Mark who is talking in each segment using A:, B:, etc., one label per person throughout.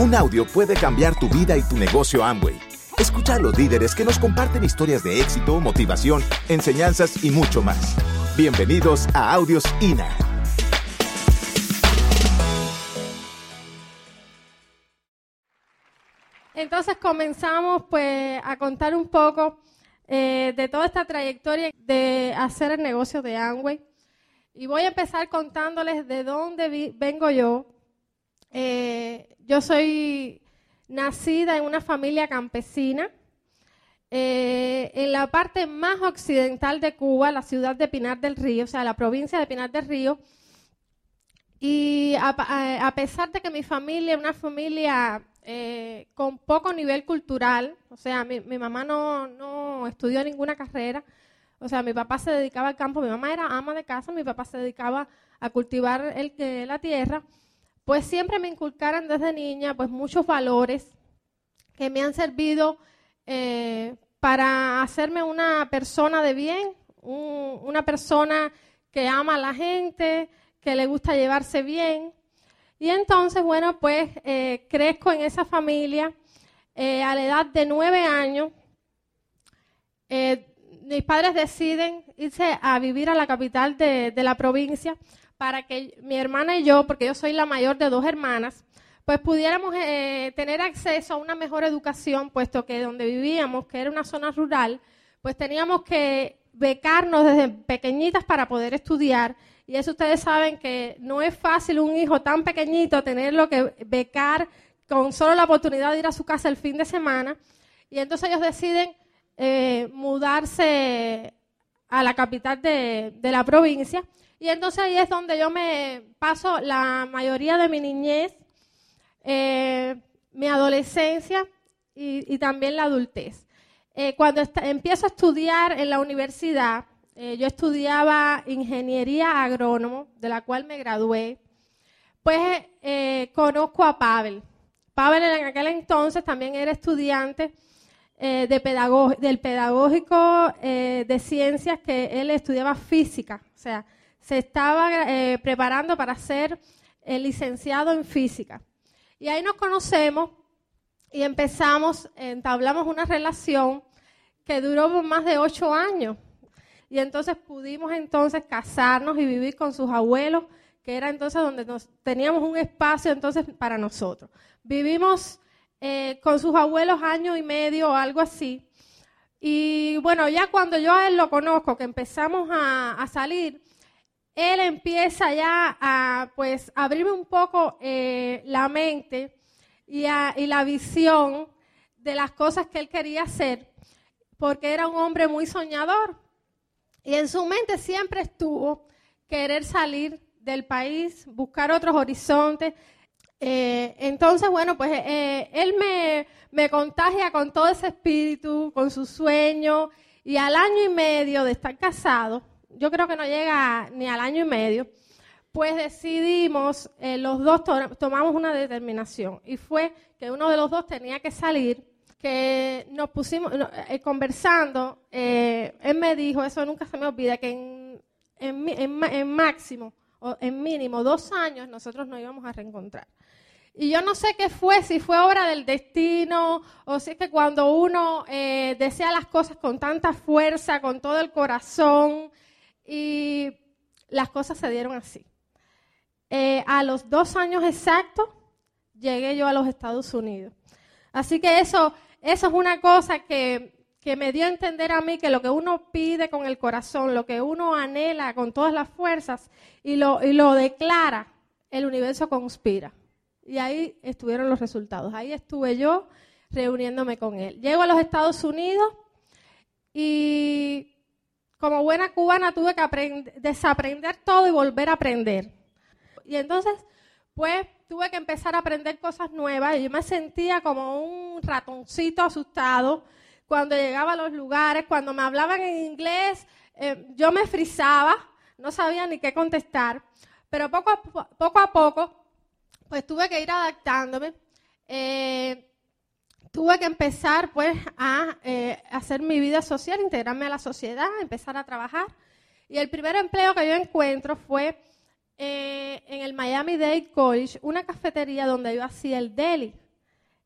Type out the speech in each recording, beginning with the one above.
A: Un audio puede cambiar tu vida y tu negocio Amway. Escucha a los líderes que nos comparten historias de éxito, motivación, enseñanzas y mucho más. Bienvenidos a Audios INA.
B: Entonces comenzamos pues a contar un poco eh, de toda esta trayectoria de hacer el negocio de Amway. Y voy a empezar contándoles de dónde vengo yo. Eh, yo soy nacida en una familia campesina eh, en la parte más occidental de Cuba, la ciudad de Pinar del Río, o sea, la provincia de Pinar del Río. Y a, pesar de que mi familia es una familia eh, con poco nivel cultural, o sea, mi, mamá no, no, estudió ninguna carrera, o sea, mi papá se dedicaba al campo, mi mamá era ama de casa, mi papá se dedicaba a cultivar el, la tierra, pues siempre me inculcaron desde niña pues muchos valores que me han servido eh, para hacerme una persona de bien, una persona que ama a la gente, que le gusta llevarse bien. Y entonces, bueno, pues eh, crezco en esa familia eh, a la edad de nueve años mis padres deciden irse a vivir a la capital de, la provincia para que mi hermana y yo, porque yo soy la mayor de dos hermanas, pues pudiéramos eh, tener acceso a una mejor educación, puesto que donde vivíamos, que era una zona rural, pues teníamos que becarnos desde pequeñitas para poder estudiar. Y eso ustedes saben que no es fácil un hijo tan pequeñito tenerlo que becar con solo la oportunidad de ir a su casa el fin de semana. Y entonces ellos deciden eh, mudarse a la capital de, la provincia. Y entonces ahí es donde yo me paso la mayoría de mi niñez, eh, mi adolescencia y, también la adultez. Eh, cuando empiezo a estudiar en la universidad, yo estudiaba ingeniería agrónomo, de la cual me gradué, pues conozco a Pavel. Pavel en aquel entonces también era estudiante eh, de del pedagógico eh, de ciencias que él estudiaba física, o sea, se estaba eh, preparando para ser licenciado en física. Y ahí nos conocemos y empezamos, entablamos una relación que duró más de ocho años. Y entonces pudimos entonces casarnos y vivir con sus abuelos, que era entonces donde nos, teníamos un espacio entonces para nosotros. Vivimos eh, con sus abuelos año y medio o algo así. Y bueno, ya cuando yo a él lo conozco, que empezamos a, salir, él empieza ya a pues abrirme un poco eh, la mente y, y la visión de las cosas que él quería hacer, porque era un hombre muy soñador. Y en su mente siempre estuvo querer salir del país, buscar otros horizontes, eh, entonces, bueno, pues eh, él me, contagia con todo ese espíritu, con su sueño, y al año y medio de estar casado, yo creo que no llega ni al año y medio, pues decidimos, eh, los dos tomamos una determinación, y fue que uno de los dos tenía que salir, que nos pusimos conversando, él me dijo, eso nunca se me olvida, que en, en máximo en mínimo dos años nosotros nos íbamos a reencontrar. Y yo no sé qué fue, si fue obra del destino o si es que cuando uno eh, desea las cosas con tanta fuerza, con todo el corazón, y las cosas se dieron así. Eh, a los dos años exactos llegué yo a los Estados Unidos. Así que eso, eso es una cosa que, que me dio a entender a mí que lo que uno pide con el corazón, lo que uno anhela con todas las fuerzas y lo, y lo declara, el universo conspira. Y ahí estuvieron los resultados. Ahí estuve yo reuniéndome con él. Llego a los Estados Unidos y como buena cubana tuve que desaprender todo y volver a aprender. Y entonces, pues tuve que empezar a aprender cosas nuevas y yo me sentía como un ratoncito asustado cuando llegaba a los lugares, cuando me hablaban en inglés, eh, yo me frizaba, no sabía ni qué contestar, pero poco poco, a poco pues tuve que ir adaptándome. Eh, tuve que empezar pues a eh, hacer mi vida social, integrarme a la sociedad, empezar a trabajar. Y el primer empleo que yo encuentro fue eh, en el Miami Dade College, una cafetería donde yo hacía el deli.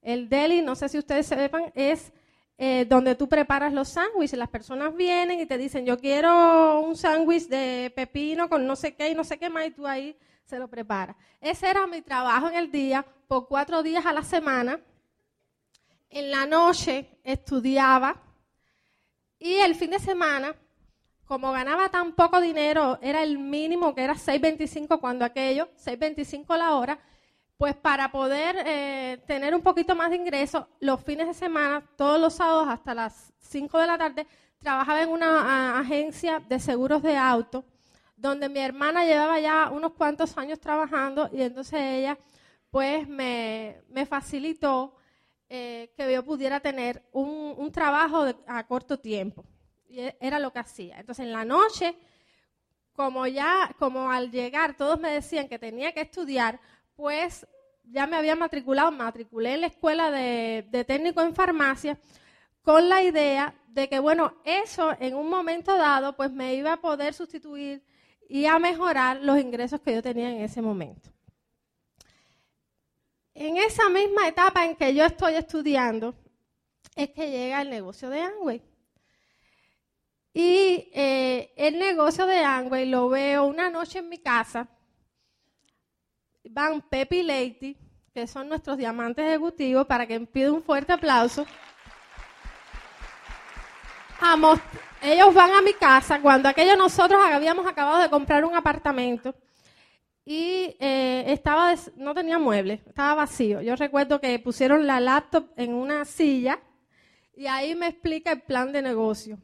B: El deli, no sé si ustedes sepan, es eh, donde tú preparas los sándwiches. Las personas vienen y te dicen, yo quiero un sándwich de pepino con no sé qué y no sé qué más, y tú ahí se lo preparas. Ese era mi trabajo en el día, por cuatro días a la semana. En la noche estudiaba y el fin de semana, como ganaba tan poco dinero, era el mínimo que era 6.25 cuando aquello, 6.25 la hora, pues para poder eh, tener un poquito más de ingresos, los fines de semana, todos los sábados hasta las 5 de la tarde, trabajaba en una agencia de seguros de auto, donde mi hermana llevaba ya unos cuantos años trabajando y entonces ella pues me, facilitó eh, que yo pudiera tener un, trabajo a corto tiempo. Y e, era lo que hacía. Entonces en la noche, como ya, como al llegar todos me decían que tenía que estudiar, pues ya me había matriculado, matriculé en la escuela de, técnico en farmacia con la idea de que, bueno, eso en un momento dado, pues me iba a poder sustituir y a mejorar los ingresos que yo tenía en ese momento. En esa misma etapa en que yo estoy estudiando, es que llega el negocio de Amway. Y eh, el negocio de Amway lo veo una noche en mi casa, van Pepe y Leite, que son nuestros diamantes ejecutivos, para que pida un fuerte aplauso. ellos van a mi casa cuando aquellos nosotros habíamos acabado de comprar un apartamento y eh, estaba no tenía muebles, estaba vacío. Yo recuerdo que pusieron la laptop en una silla y ahí me explica el plan de negocio.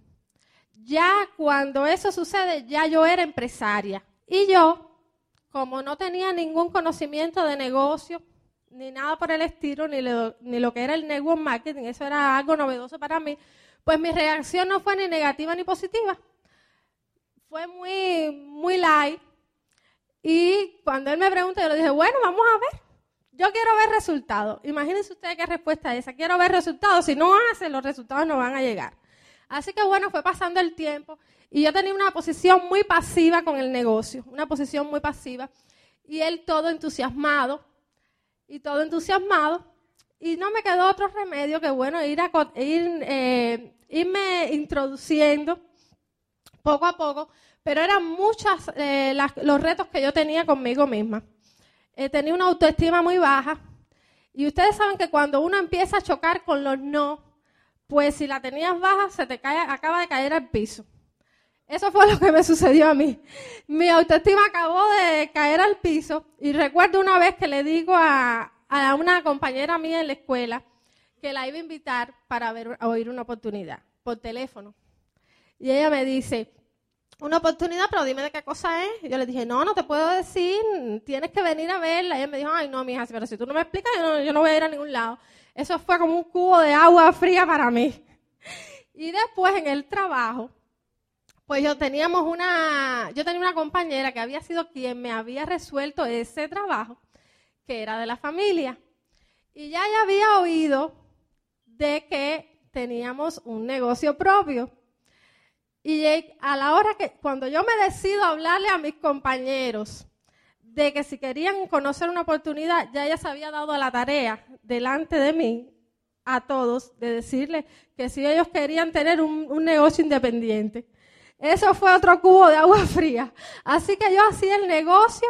B: Ya cuando eso sucede, ya yo era empresaria y yo como no tenía ningún conocimiento de negocio, ni nada por el estilo, ni lo, ni lo que era el network marketing, eso era algo novedoso para mí, pues mi reacción no fue ni negativa ni positiva. Fue muy, muy light. Y cuando él me preguntó, yo le dije, bueno, vamos a ver. Yo quiero ver resultados. Imagínense ustedes qué respuesta es esa. Quiero ver resultados. Si no hace, los resultados no van a llegar. Así que bueno, fue pasando el tiempo y yo tenía una posición muy pasiva con el negocio, una posición muy pasiva. Y él todo entusiasmado, y todo entusiasmado. Y no me quedó otro remedio que, bueno, ir a, ir, eh, irme introduciendo poco a poco. Pero eran muchos eh, los retos que yo tenía conmigo misma. Eh, tenía una autoestima muy baja. Y ustedes saben que cuando uno empieza a chocar con los no, pues si la tenías baja, se te cae, acaba de caer al piso. Eso fue lo que me sucedió a mí. Mi autoestima acabó de caer al piso y recuerdo una vez que le digo a, una compañera mía en la escuela que la iba a invitar para ver, oír una oportunidad por teléfono. Y ella me dice, una oportunidad, pero dime de qué cosa es. Y yo le dije, no, no te puedo decir, tienes que venir a verla. Y ella me dijo, ay, no, mija, pero si tú no me explicas, yo no, yo no voy a ir a ningún lado. Eso fue como un cubo de agua fría para mí. Y después en el trabajo, pues yo teníamos una, yo tenía una compañera que había sido quien me había resuelto ese trabajo, que era de la familia. Y ya ella había oído de que teníamos un negocio propio. Y a la hora que, cuando yo me decido hablarle a mis compañeros de que si querían conocer una oportunidad, ya ella se había dado la tarea delante de mí, a todos, de decirle que si ellos querían tener un negocio independiente. Eso fue otro cubo de agua fría. Así que yo hacía el negocio,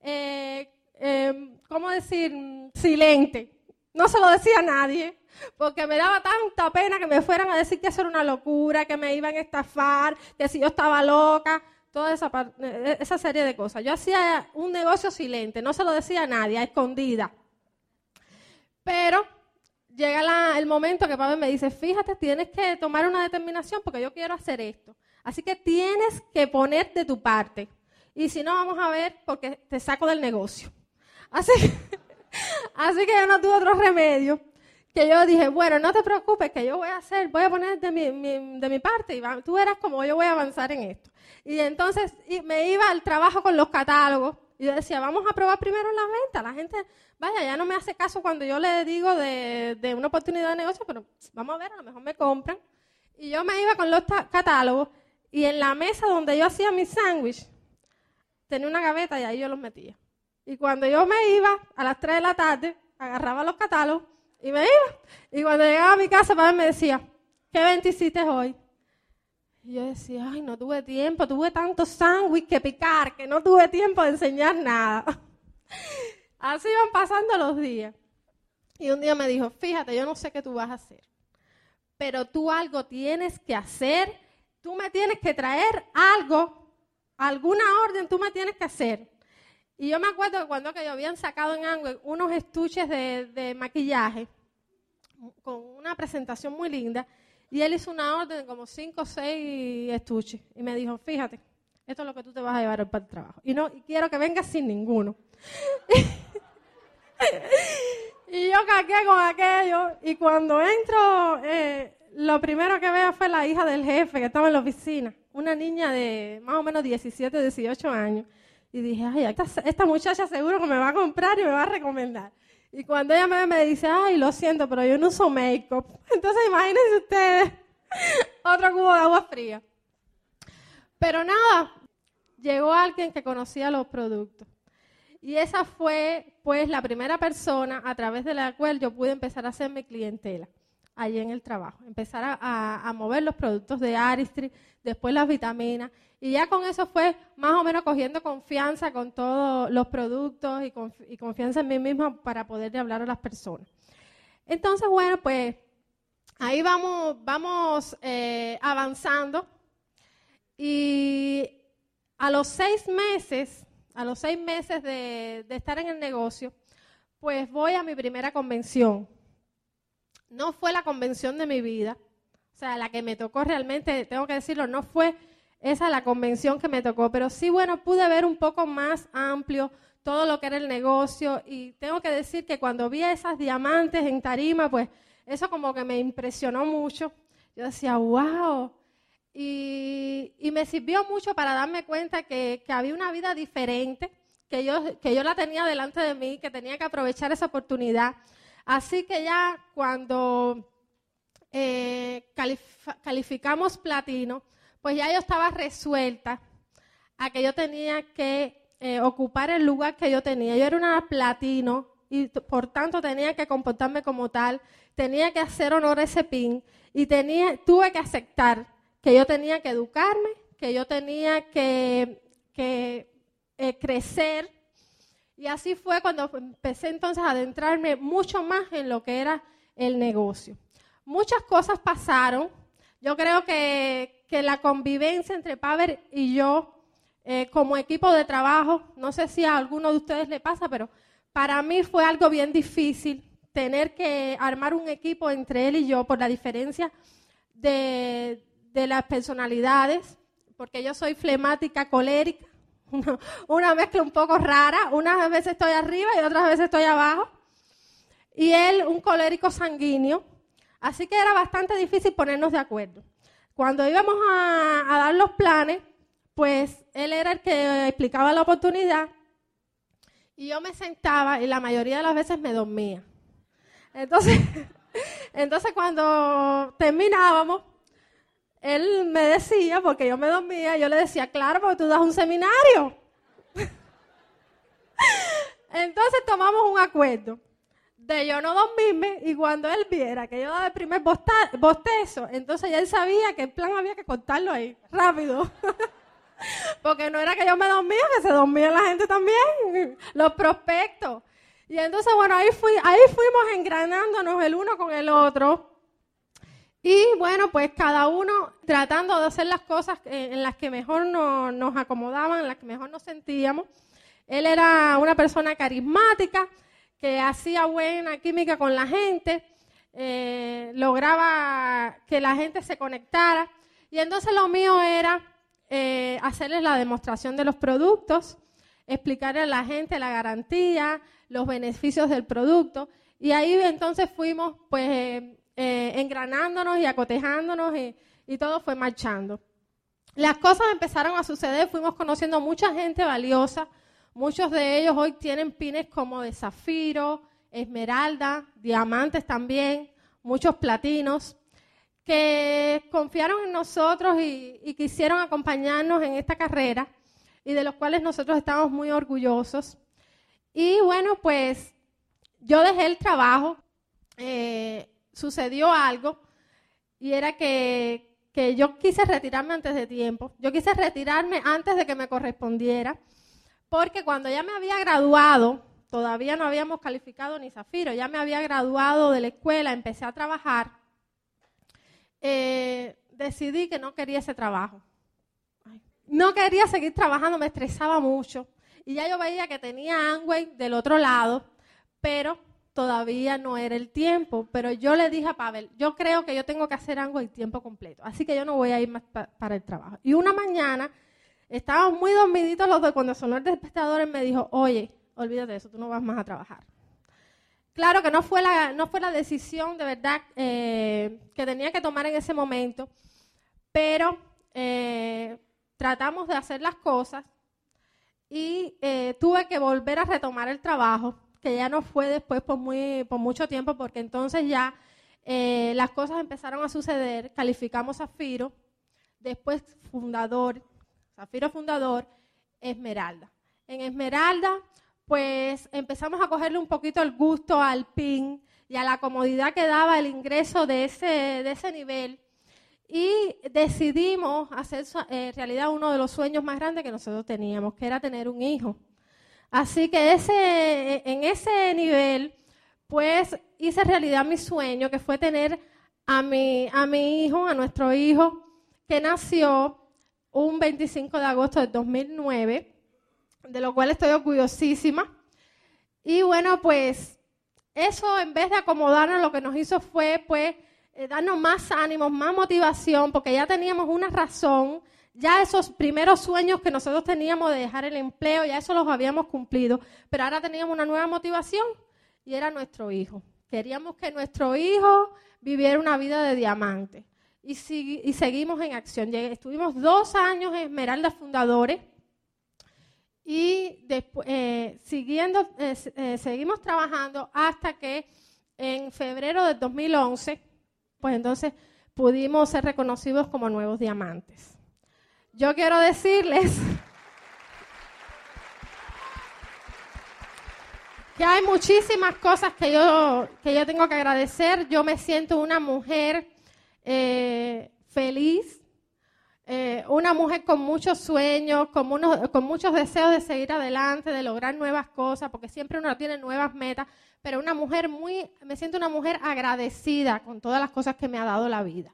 B: eh, eh, ¿cómo decir? Silente. No se lo decía a nadie, porque me daba tanta pena que me fueran a decir que eso era una locura, que me iban a estafar, que si yo estaba loca, toda esa, eh, esa serie de cosas. Yo hacía un negocio silente, no se lo decía a nadie, a escondida. Pero llega el momento que papá me dice, fíjate, tienes que tomar una determinación porque yo quiero hacer esto. Así que tienes que poner de tu parte. Y si no, vamos a ver porque te saco del negocio. Así, así que yo no tuve otro remedio. Que yo dije, bueno, no te preocupes, que yo voy a hacer, voy a poner de mi, de mi parte y tú verás cómo yo voy a avanzar en esto. Y entonces me iba al trabajo con los catálogos y yo decía, vamos a probar primero la venta. La gente, vaya, ya no me hace caso cuando yo le digo de, de una oportunidad de negocio, pero vamos a ver, a lo mejor me compran. Y yo me iba con los catálogos y en la mesa donde yo hacía mi sándwich, tenía una gaveta y ahí yo los metía. Y cuando yo me iba a las 3 de la tarde, agarraba los catálogos y me iba. Y cuando llegaba a mi casa, papá me decía, ¿qué evento hiciste hoy? Y yo decía, ay, no tuve tiempo, tuve tanto sándwich que picar, que no tuve tiempo de enseñar nada. Así iban pasando los días. Y un día me dijo, fíjate, yo no sé qué tú vas a hacer, pero tú algo tienes que hacer, tú me tienes que traer algo, alguna orden tú me tienes que hacer. Y yo me acuerdo que cuando que habían sacado en Angüe unos estuches de, de maquillaje con una presentación muy linda, y él hizo una orden de como cinco o seis estuches. Y me dijo, fíjate, esto es lo que tú te vas a llevar para el trabajo. Y no y quiero que vengas sin ninguno. y yo caqué con aquello. Y cuando entro, eh, lo primero que veo fue la hija del jefe que estaba en la oficina. Una niña de más o menos 17, 18 años. Y dije, ay, esta, muchacha seguro que me va a comprar y me va a recomendar. Y cuando ella me, me dice, ay, lo siento, pero yo no uso make-up. Entonces imagínense ustedes, otro cubo de agua fría. Pero nada, llegó alguien que conocía los productos. Y esa fue, pues, la primera persona a través de la cual yo pude empezar a hacer mi clientela allí en el trabajo. Empezar a, mover los productos de Aristri, después las vitaminas. Y ya con eso fue más o menos cogiendo confianza con todos los productos y, confianza en mí misma para poderle hablar a las personas. Entonces, bueno, pues ahí vamos, vamos eh, avanzando. Y a los seis meses, a los seis meses de estar en el negocio, pues voy a mi primera convención. No fue la convención de mi vida, o sea, la que me tocó realmente, tengo que decirlo, no fue esa la convención que me tocó, pero sí, bueno, pude ver un poco más amplio todo lo que era el negocio y tengo que decir que cuando vi esas diamantes en tarima, pues eso como que me impresionó mucho. Yo decía, wow. Y, me sirvió mucho para darme cuenta que, había una vida diferente, que yo, que yo la tenía delante de mí, que tenía que aprovechar esa oportunidad. Así que ya cuando eh, calificamos platino, pues ya yo estaba resuelta a que yo tenía que eh, ocupar el lugar que yo tenía. Yo era una platino y por tanto tenía que comportarme como tal, tenía que hacer honor a ese pin y tenía, tuve que aceptar que yo tenía que educarme, que yo tenía que, eh, crecer. Y así fue cuando empecé entonces a adentrarme mucho más en lo que era el negocio. Muchas cosas pasaron. Yo creo que, que la convivencia entre Paver y yo eh, como equipo de trabajo, no sé si a alguno de ustedes le pasa, pero para mí fue algo bien difícil tener que armar un equipo entre él y yo por la diferencia de, las personalidades, porque yo soy flemática, colérica, una mezcla un poco rara, unas veces estoy arriba y otras veces estoy abajo, y él un colérico sanguíneo, así que era bastante difícil ponernos de acuerdo. Cuando íbamos a, dar los planes, pues él era el que explicaba la oportunidad y yo me sentaba y la mayoría de las veces me dormía. Entonces, entonces cuando terminábamos, él me decía, porque yo me dormía, yo le decía, claro, porque tú das un seminario. Entonces tomamos un acuerdo de yo no dormirme y cuando él viera que yo daba el primer bostezo, entonces él sabía que el plan había que cortarlo ahí, rápido. Porque no era que yo me dormía, que se dormía la gente también, los prospectos. Y entonces, bueno, ahí, fui, ahí fuimos engranándonos el uno con el otro. Y bueno, pues cada uno tratando de hacer las cosas en las que mejor nos acomodaban, en las que mejor nos sentíamos. Él era una persona carismática, que hacía buena química con la gente, eh, lograba que la gente se conectara. Y entonces lo mío era eh, hacerles la demostración de los productos, explicarle a la gente la garantía, los beneficios del producto. Y ahí entonces fuimos pues eh, engranándonos y acotejándonos y, y todo fue marchando. Las cosas empezaron a suceder, fuimos conociendo mucha gente valiosa, Muchos de ellos hoy tienen pines como de zafiro, esmeralda, diamantes también, muchos platinos, que confiaron en nosotros y, quisieron acompañarnos en esta carrera y de los cuales nosotros estamos muy orgullosos. Y bueno, pues yo dejé el trabajo eh, sucedió algo y era que, que yo quise retirarme antes de tiempo. Yo quise retirarme antes de que me correspondiera, porque cuando ya me había graduado, todavía no habíamos calificado ni Zafiro, ya me había graduado de la escuela, empecé a trabajar, eh, decidí que no quería ese trabajo. No quería seguir trabajando, me estresaba mucho. Y ya yo veía que tenía Angway del otro lado, pero todavía no era el tiempo. Pero yo le dije a Pavel, yo creo que yo tengo que hacer Angway tiempo completo, así que yo no voy a ir más para el trabajo. Y una mañana, estábamos muy dormiditos los dos, cuando sonó el despertador, él me dijo, oye, olvídate de eso, tú no vas más a trabajar. Claro que no fue la, no fue la decisión de verdad eh, que tenía que tomar en ese momento, pero eh, tratamos de hacer las cosas y eh, tuve que volver a retomar el trabajo, que ya no fue después por, muy, por mucho tiempo, porque entonces ya eh, las cosas empezaron a suceder, calificamos a Zafiro, después fundador, Zafiro fundador, Esmeralda. En Esmeralda, pues empezamos a cogerle un poquito el gusto al PIN y a la comodidad que daba el ingreso de ese, de ese nivel y decidimos hacer en eh, realidad uno de los sueños más grandes que nosotros teníamos, que era tener un hijo. Así que ese, en ese nivel, pues hice realidad mi sueño, que fue tener a mi, a mi hijo, a nuestro hijo, que nació un 25 de agosto del 2009, de lo cual estoy orgullosísima. Y bueno, pues eso en vez de acomodarnos, lo que nos hizo fue, pues, eh, darnos más ánimos, más motivación, porque ya teníamos una razón, ya esos primeros sueños que nosotros teníamos de dejar el empleo, ya eso los habíamos cumplido, pero ahora teníamos una nueva motivación y era nuestro hijo. Queríamos que nuestro hijo viviera una vida de diamante y, seguimos en acción. Estuvimos dos años en Esmeralda Fundadores y después, eh, siguiendo, eh, seguimos trabajando hasta que en febrero del 2011 pues entonces pudimos ser reconocidos como nuevos diamantes. Yo quiero decirles que hay muchísimas cosas que yo, que yo tengo que agradecer. Yo me siento una mujer eh, feliz, eh, una mujer con muchos sueños, con, con muchos deseos de seguir adelante, de lograr nuevas cosas, porque siempre uno tiene nuevas metas, pero una mujer muy, me siento una mujer agradecida con todas las cosas que me ha dado la vida.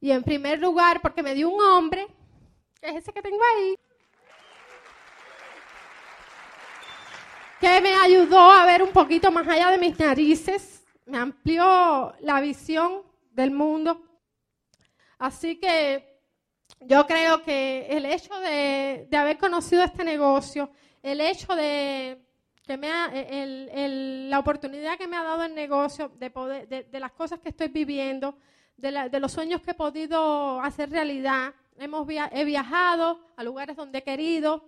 B: Y en primer lugar, porque me dio un hombre, es ese que tengo ahí, que me ayudó a ver un poquito más allá de mis narices, me amplió la visión del mundo. Así que yo creo que el hecho de, haber conocido este negocio, el hecho de que me e, la oportunidad que me ha dado el negocio, de, las cosas que estoy viviendo, de, los sueños que he podido hacer realidad. Hemos he viajado a lugares donde he querido,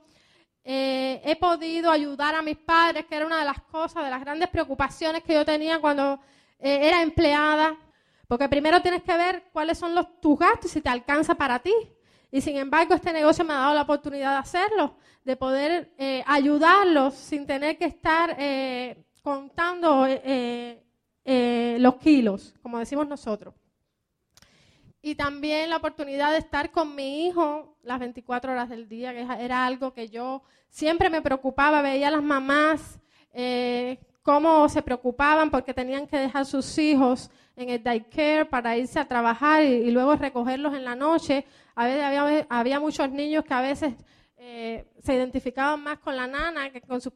B: eh, he podido ayudar a mis padres, que era una de las cosas, de las grandes preocupaciones que yo tenía cuando eh, era empleada, porque primero tienes que ver cuáles son los, tus gastos y si te alcanza para ti. Y sin embargo, este negocio me ha dado la oportunidad de hacerlo, de poder eh, ayudarlos sin tener que estar contando los kilos, como decimos nosotros. Y también la oportunidad de estar con mi hijo las 24 horas del día, que era algo que yo siempre me preocupaba, veía a las mamás cómo se preocupaban porque tenían que dejar sus hijos en el daycare para irse a trabajar y, luego recogerlos en la noche. A veces había, muchos niños que a veces eh, se identificaban más con la nana que con sus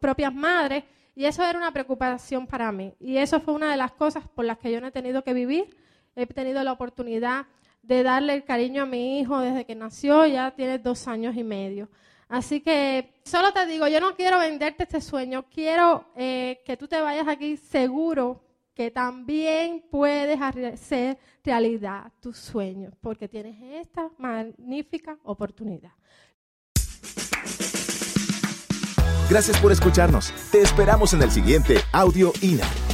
B: propias madres y eso era una preocupación para mí. Y eso fue una de las cosas por las que yo no he tenido que vivir. He tenido la oportunidad de darle el cariño a mi hijo desde que nació, ya tiene dos años y medio. Así que solo te digo, yo no quiero venderte este sueño, quiero eh, que tú te vayas aquí seguro que también puedes hacer realidad tus sueños, porque tienes esta magnífica oportunidad.
A: Gracias por escucharnos. Te esperamos en el siguiente Audio INA.